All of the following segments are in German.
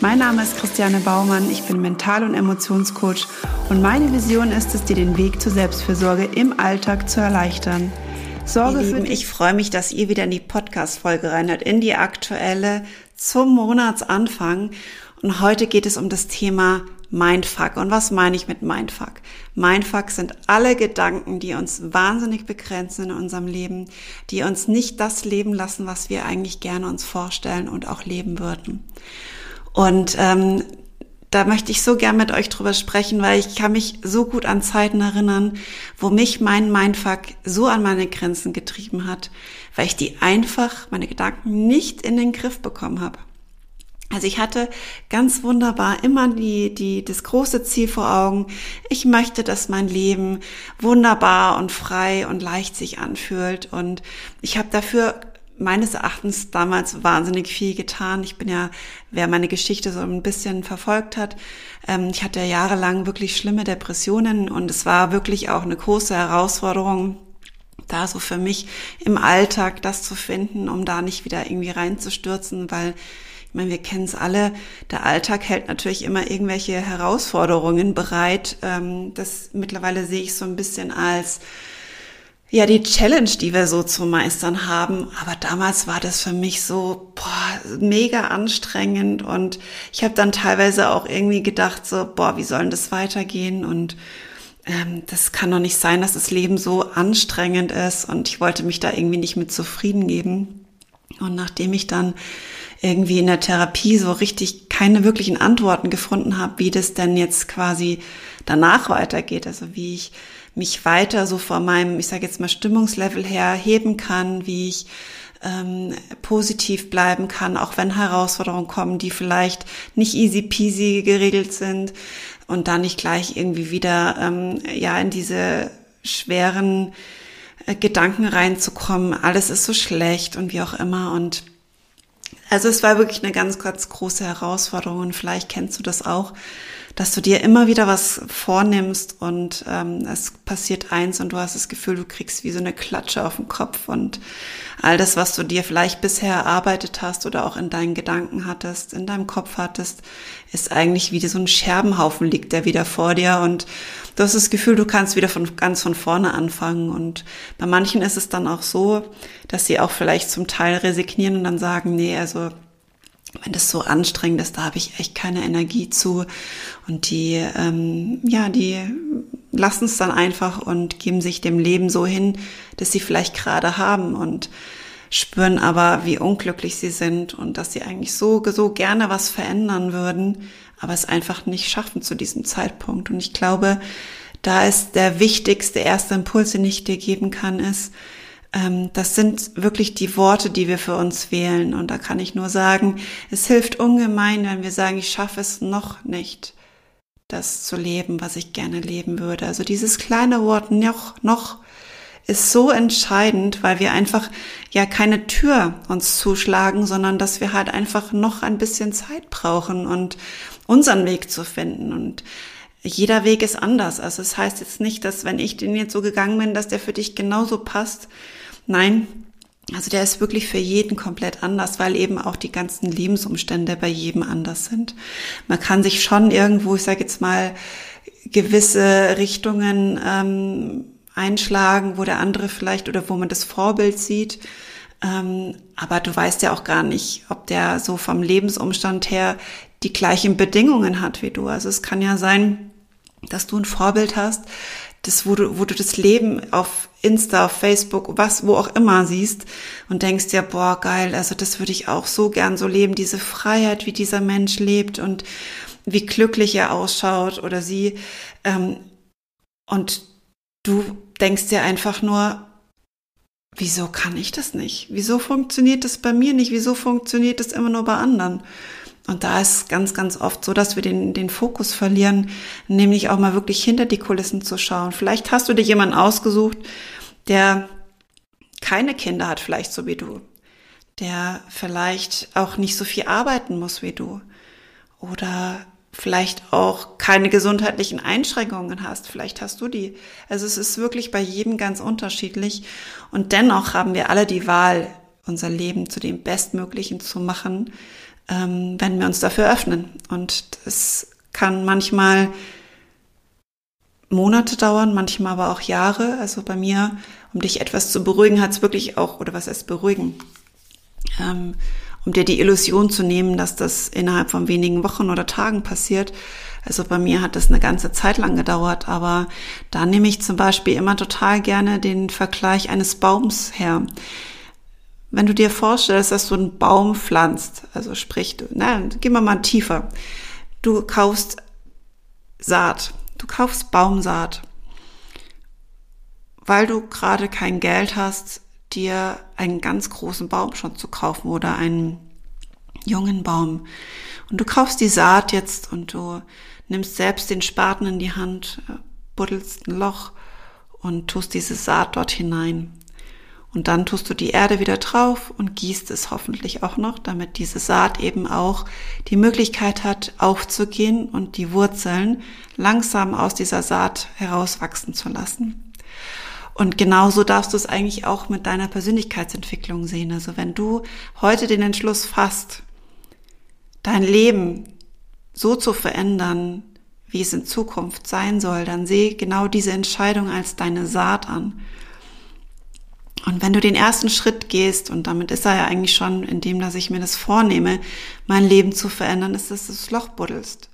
Mein Name ist Christiane Baumann, ich bin Mental- und Emotionscoach und meine Vision ist es, dir den Weg zur Selbstfürsorge im Alltag zu erleichtern. Sorge Lieben, ich freue mich, dass ihr wieder in die Podcast-Folge reinhört, in die aktuelle zum Monatsanfang. Und heute geht es um das Thema Mindfuck. Und was meine ich mit Mindfuck? Mindfuck sind alle Gedanken, die uns wahnsinnig begrenzen in unserem Leben, die uns nicht das leben lassen, was wir eigentlich gerne uns vorstellen und auch leben würden. Und ähm, da möchte ich so gern mit euch drüber sprechen, weil ich kann mich so gut an Zeiten erinnern, wo mich mein Mindfuck so an meine Grenzen getrieben hat, weil ich die einfach, meine Gedanken nicht in den Griff bekommen habe. Also ich hatte ganz wunderbar immer die, die, das große Ziel vor Augen. Ich möchte, dass mein Leben wunderbar und frei und leicht sich anfühlt. Und ich habe dafür meines Erachtens damals wahnsinnig viel getan. Ich bin ja, wer meine Geschichte so ein bisschen verfolgt hat, ähm, ich hatte jahrelang wirklich schlimme Depressionen und es war wirklich auch eine große Herausforderung, da so für mich im Alltag das zu finden, um da nicht wieder irgendwie reinzustürzen, weil ich meine, wir kennen es alle, der Alltag hält natürlich immer irgendwelche Herausforderungen bereit. Ähm, das mittlerweile sehe ich so ein bisschen als ja, die Challenge, die wir so zu meistern haben. Aber damals war das für mich so boah, mega anstrengend und ich habe dann teilweise auch irgendwie gedacht, so, boah, wie soll denn das weitergehen? Und ähm, das kann doch nicht sein, dass das Leben so anstrengend ist und ich wollte mich da irgendwie nicht mit zufrieden geben. Und nachdem ich dann irgendwie in der Therapie so richtig keine wirklichen Antworten gefunden habe, wie das denn jetzt quasi danach weitergeht, also wie ich mich weiter so vor meinem, ich sage jetzt mal, Stimmungslevel her heben kann, wie ich ähm, positiv bleiben kann, auch wenn Herausforderungen kommen, die vielleicht nicht easy peasy geregelt sind. Und dann nicht gleich irgendwie wieder ähm, ja in diese schweren äh, Gedanken reinzukommen, alles ist so schlecht und wie auch immer. Und also es war wirklich eine ganz, ganz große Herausforderung und vielleicht kennst du das auch, dass du dir immer wieder was vornimmst und ähm, es passiert eins und du hast das Gefühl, du kriegst wie so eine Klatsche auf den Kopf und all das, was du dir vielleicht bisher erarbeitet hast oder auch in deinen Gedanken hattest, in deinem Kopf hattest, ist eigentlich wie so ein Scherbenhaufen liegt der wieder vor dir und du hast das Gefühl, du kannst wieder von ganz von vorne anfangen und bei manchen ist es dann auch so, dass sie auch vielleicht zum Teil resignieren und dann sagen, nee, also wenn das so anstrengend ist, da habe ich echt keine Energie zu. Und die, ähm, ja, die lassen es dann einfach und geben sich dem Leben so hin, dass sie vielleicht gerade haben und spüren aber, wie unglücklich sie sind und dass sie eigentlich so, so gerne was verändern würden, aber es einfach nicht schaffen zu diesem Zeitpunkt. Und ich glaube, da ist der wichtigste erste Impuls, den ich dir geben kann, ist, ähm, das sind wirklich die Worte, die wir für uns wählen. Und da kann ich nur sagen, es hilft ungemein, wenn wir sagen, ich schaffe es noch nicht, das zu leben, was ich gerne leben würde. Also dieses kleine Wort noch, noch ist so entscheidend, weil wir einfach ja keine Tür uns zuschlagen, sondern dass wir halt einfach noch ein bisschen Zeit brauchen und unseren Weg zu finden. Und jeder Weg ist anders. Also es das heißt jetzt nicht, dass wenn ich den jetzt so gegangen bin, dass der für dich genauso passt. Nein, also der ist wirklich für jeden komplett anders, weil eben auch die ganzen Lebensumstände bei jedem anders sind. Man kann sich schon irgendwo, ich sage jetzt mal, gewisse Richtungen ähm, einschlagen, wo der andere vielleicht oder wo man das Vorbild sieht. Ähm, aber du weißt ja auch gar nicht, ob der so vom Lebensumstand her die gleichen Bedingungen hat wie du. Also es kann ja sein, dass du ein Vorbild hast, das, wo du, wo du das Leben auf Insta, auf Facebook, was, wo auch immer siehst und denkst ja, boah, geil, also das würde ich auch so gern so leben, diese Freiheit, wie dieser Mensch lebt und wie glücklich er ausschaut oder sie. Ähm, und du denkst dir einfach nur, wieso kann ich das nicht? Wieso funktioniert das bei mir nicht? Wieso funktioniert das immer nur bei anderen? Und da ist ganz, ganz oft so, dass wir den, den Fokus verlieren, nämlich auch mal wirklich hinter die Kulissen zu schauen. Vielleicht hast du dir jemanden ausgesucht, der keine Kinder hat, vielleicht so wie du, der vielleicht auch nicht so viel arbeiten muss wie du oder vielleicht auch keine gesundheitlichen Einschränkungen hast. Vielleicht hast du die. Also es ist wirklich bei jedem ganz unterschiedlich. Und dennoch haben wir alle die Wahl, unser Leben zu dem Bestmöglichen zu machen, ähm, wenn wir uns dafür öffnen. Und es kann manchmal Monate dauern, manchmal aber auch Jahre. Also bei mir, um dich etwas zu beruhigen, hat es wirklich auch, oder was heißt beruhigen? Ähm, um dir die Illusion zu nehmen, dass das innerhalb von wenigen Wochen oder Tagen passiert. Also bei mir hat das eine ganze Zeit lang gedauert, aber da nehme ich zum Beispiel immer total gerne den Vergleich eines Baums her. Wenn du dir vorstellst, dass du einen Baum pflanzt, also sprich, na, gehen wir mal tiefer. Du kaufst Saat, du kaufst Baumsaat, weil du gerade kein Geld hast, dir einen ganz großen Baum schon zu kaufen oder einen jungen Baum. Und du kaufst die Saat jetzt und du nimmst selbst den Spaten in die Hand, äh, buddelst ein Loch und tust diese Saat dort hinein. Und dann tust du die Erde wieder drauf und gießt es hoffentlich auch noch, damit diese Saat eben auch die Möglichkeit hat, aufzugehen und die Wurzeln langsam aus dieser Saat herauswachsen zu lassen. Und genauso darfst du es eigentlich auch mit deiner Persönlichkeitsentwicklung sehen. Also wenn du heute den Entschluss fasst, dein Leben so zu verändern, wie es in Zukunft sein soll, dann sehe genau diese Entscheidung als deine Saat an. Und wenn du den ersten Schritt gehst, und damit ist er ja eigentlich schon, indem dass ich mir das vornehme, mein Leben zu verändern, ist, dass du das Loch buddelst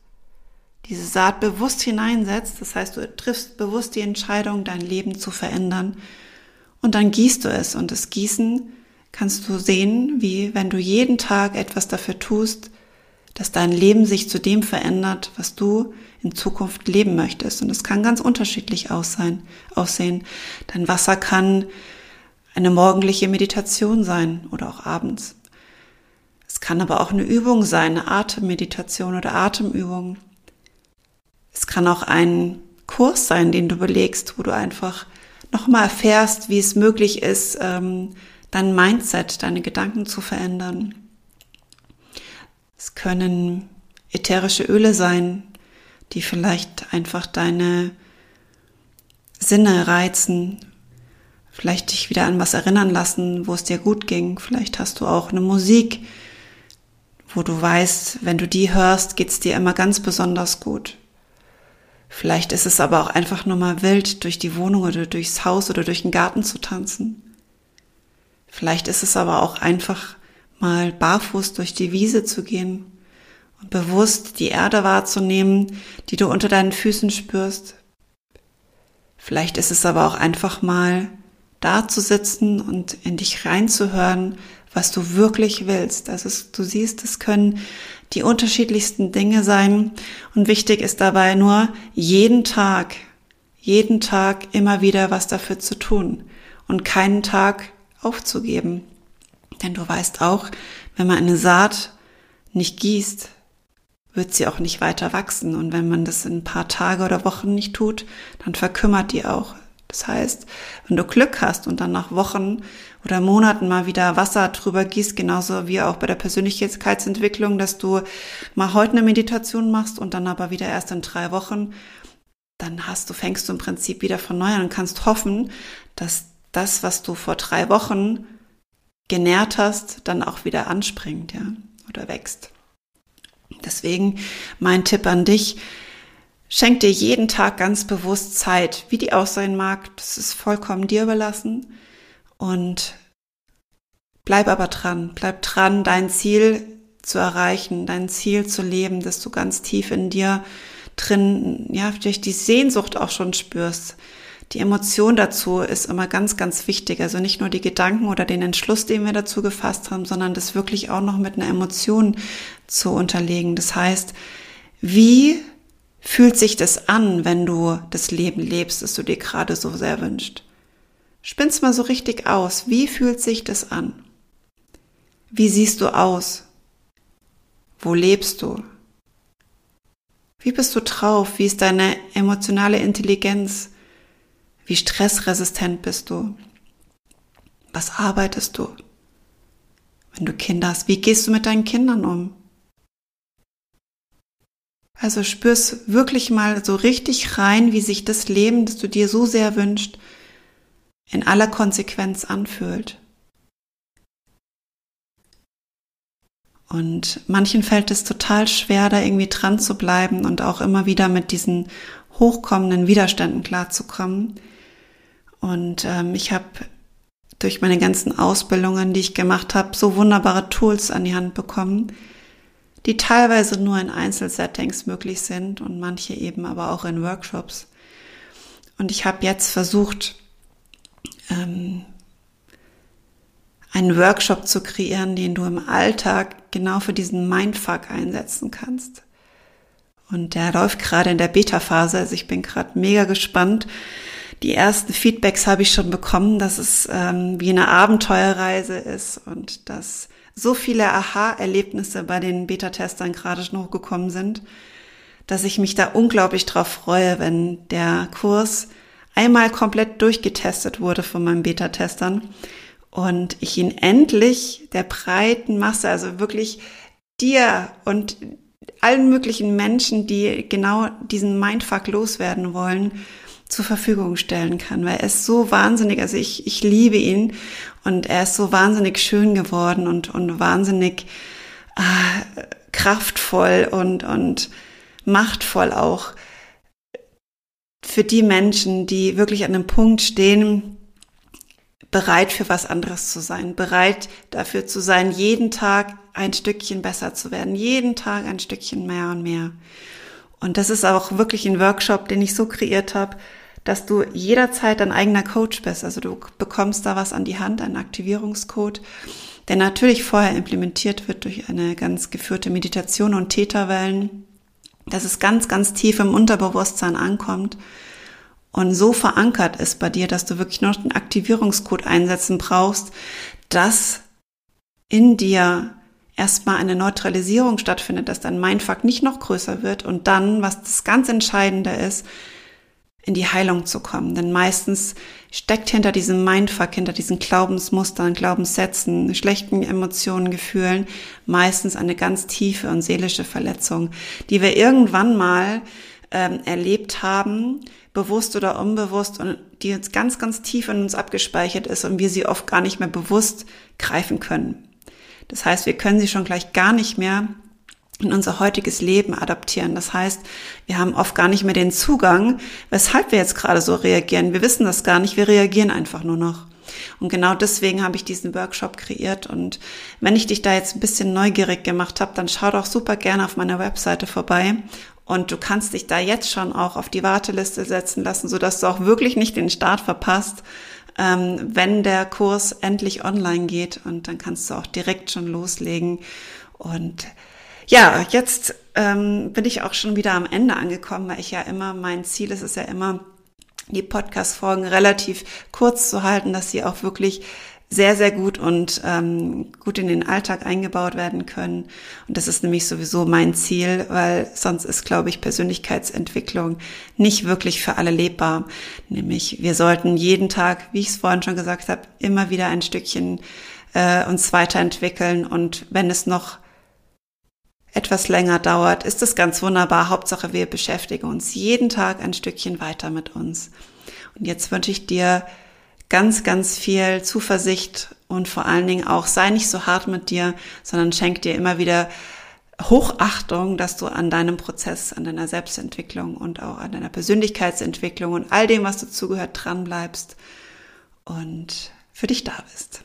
diese Saat bewusst hineinsetzt. Das heißt, du triffst bewusst die Entscheidung, dein Leben zu verändern. Und dann gießt du es. Und das Gießen kannst du sehen, wie wenn du jeden Tag etwas dafür tust, dass dein Leben sich zu dem verändert, was du in Zukunft leben möchtest. Und es kann ganz unterschiedlich aussehen. aussehen. Dein Wasser kann eine morgendliche Meditation sein oder auch abends. Es kann aber auch eine Übung sein, eine Atemmeditation oder Atemübung. Es kann auch ein Kurs sein, den du belegst, wo du einfach nochmal erfährst, wie es möglich ist, ähm, dein Mindset, deine Gedanken zu verändern. Es können ätherische Öle sein, die vielleicht einfach deine Sinne reizen, vielleicht dich wieder an was erinnern lassen, wo es dir gut ging. Vielleicht hast du auch eine Musik, wo du weißt, wenn du die hörst, geht's dir immer ganz besonders gut. Vielleicht ist es aber auch einfach nur mal wild, durch die Wohnung oder durchs Haus oder durch den Garten zu tanzen. Vielleicht ist es aber auch einfach mal barfuß durch die Wiese zu gehen und bewusst die Erde wahrzunehmen, die du unter deinen Füßen spürst. Vielleicht ist es aber auch einfach mal da zu sitzen und in dich reinzuhören, was du wirklich willst. Also du siehst, es können die unterschiedlichsten Dinge sein. Und wichtig ist dabei nur, jeden Tag, jeden Tag immer wieder was dafür zu tun und keinen Tag aufzugeben. Denn du weißt auch, wenn man eine Saat nicht gießt, wird sie auch nicht weiter wachsen. Und wenn man das in ein paar Tage oder Wochen nicht tut, dann verkümmert die auch. Das heißt, wenn du Glück hast und dann nach Wochen oder Monaten mal wieder Wasser drüber gießt, genauso wie auch bei der Persönlichkeitsentwicklung, dass du mal heute eine Meditation machst und dann aber wieder erst in drei Wochen, dann hast du, fängst du im Prinzip wieder von neu an und kannst hoffen, dass das, was du vor drei Wochen genährt hast, dann auch wieder anspringt, ja, oder wächst. Deswegen mein Tipp an dich, Schenk dir jeden Tag ganz bewusst Zeit, wie die aussehen mag. Das ist vollkommen dir überlassen. Und bleib aber dran. Bleib dran, dein Ziel zu erreichen, dein Ziel zu leben, dass du ganz tief in dir drin, ja, durch die Sehnsucht auch schon spürst. Die Emotion dazu ist immer ganz, ganz wichtig. Also nicht nur die Gedanken oder den Entschluss, den wir dazu gefasst haben, sondern das wirklich auch noch mit einer Emotion zu unterlegen. Das heißt, wie fühlt sich das an, wenn du das Leben lebst, das du dir gerade so sehr wünschst? Spinn's mal so richtig aus. Wie fühlt sich das an? Wie siehst du aus? Wo lebst du? Wie bist du drauf? Wie ist deine emotionale Intelligenz? Wie stressresistent bist du? Was arbeitest du? Wenn du Kinder hast, wie gehst du mit deinen Kindern um? Also spürst wirklich mal so richtig rein, wie sich das Leben, das du dir so sehr wünschst, in aller Konsequenz anfühlt. Und manchen fällt es total schwer, da irgendwie dran zu bleiben und auch immer wieder mit diesen hochkommenden Widerständen klarzukommen. Und ähm, ich habe durch meine ganzen Ausbildungen, die ich gemacht habe, so wunderbare Tools an die Hand bekommen, die teilweise nur in Einzelsettings möglich sind und manche eben aber auch in Workshops. Und ich habe jetzt versucht, ähm, einen Workshop zu kreieren, den du im Alltag genau für diesen Mindfuck einsetzen kannst. Und der läuft gerade in der Beta-Phase, also ich bin gerade mega gespannt. Die ersten Feedbacks habe ich schon bekommen, dass es ähm, wie eine Abenteuerreise ist und dass so viele Aha-Erlebnisse bei den Beta-Testern gerade schon hochgekommen sind, dass ich mich da unglaublich drauf freue, wenn der Kurs einmal komplett durchgetestet wurde von meinen Beta-Testern und ich ihn endlich der breiten Masse, also wirklich dir und allen möglichen Menschen, die genau diesen Mindfuck loswerden wollen, zur Verfügung stellen kann, weil er ist so wahnsinnig, also ich, ich liebe ihn und er ist so wahnsinnig schön geworden und, und wahnsinnig äh, kraftvoll und, und machtvoll auch für die Menschen, die wirklich an einem Punkt stehen, bereit für was anderes zu sein, bereit dafür zu sein, jeden Tag ein Stückchen besser zu werden, jeden Tag ein Stückchen mehr und mehr. Und das ist auch wirklich ein Workshop, den ich so kreiert habe, dass du jederzeit dein eigener Coach bist. Also du bekommst da was an die Hand, einen Aktivierungscode, der natürlich vorher implementiert wird durch eine ganz geführte Meditation und Täterwellen, dass es ganz, ganz tief im Unterbewusstsein ankommt und so verankert ist bei dir, dass du wirklich noch den Aktivierungscode einsetzen brauchst, dass in dir erstmal eine Neutralisierung stattfindet, dass dein Mindfuck nicht noch größer wird und dann, was das ganz Entscheidende ist, in die Heilung zu kommen. Denn meistens steckt hinter diesem Mindfuck, hinter diesen Glaubensmustern, Glaubenssätzen, schlechten Emotionen, Gefühlen meistens eine ganz tiefe und seelische Verletzung, die wir irgendwann mal ähm, erlebt haben, bewusst oder unbewusst und die jetzt ganz, ganz tief in uns abgespeichert ist und wir sie oft gar nicht mehr bewusst greifen können. Das heißt, wir können sie schon gleich gar nicht mehr in unser heutiges Leben adaptieren. Das heißt, wir haben oft gar nicht mehr den Zugang, weshalb wir jetzt gerade so reagieren. Wir wissen das gar nicht, wir reagieren einfach nur noch. Und genau deswegen habe ich diesen Workshop kreiert. Und wenn ich dich da jetzt ein bisschen neugierig gemacht habe, dann schau doch super gerne auf meiner Webseite vorbei und du kannst dich da jetzt schon auch auf die Warteliste setzen lassen, sodass du auch wirklich nicht den Start verpasst, ähm, wenn der Kurs endlich online geht. Und dann kannst du auch direkt schon loslegen. Und ja, jetzt ähm, bin ich auch schon wieder am Ende angekommen, weil ich ja immer, mein Ziel ist es ja immer, die Podcast-Folgen relativ kurz zu halten, dass sie auch wirklich sehr, sehr gut und ähm, gut in den Alltag eingebaut werden können. Und das ist nämlich sowieso mein Ziel, weil sonst ist, glaube ich, Persönlichkeitsentwicklung nicht wirklich für alle lebbar. Nämlich wir sollten jeden Tag, wie ich es vorhin schon gesagt habe, immer wieder ein Stückchen äh, uns weiterentwickeln. Und wenn es noch etwas länger dauert, ist das ganz wunderbar. Hauptsache, wir beschäftigen uns jeden Tag ein Stückchen weiter mit uns. Und jetzt wünsche ich dir ganz, ganz viel Zuversicht und vor allen Dingen auch sei nicht so hart mit dir, sondern schenk dir immer wieder Hochachtung, dass du an deinem Prozess, an deiner Selbstentwicklung und auch an deiner Persönlichkeitsentwicklung und all dem, was dazugehört, dran bleibst und für dich da bist.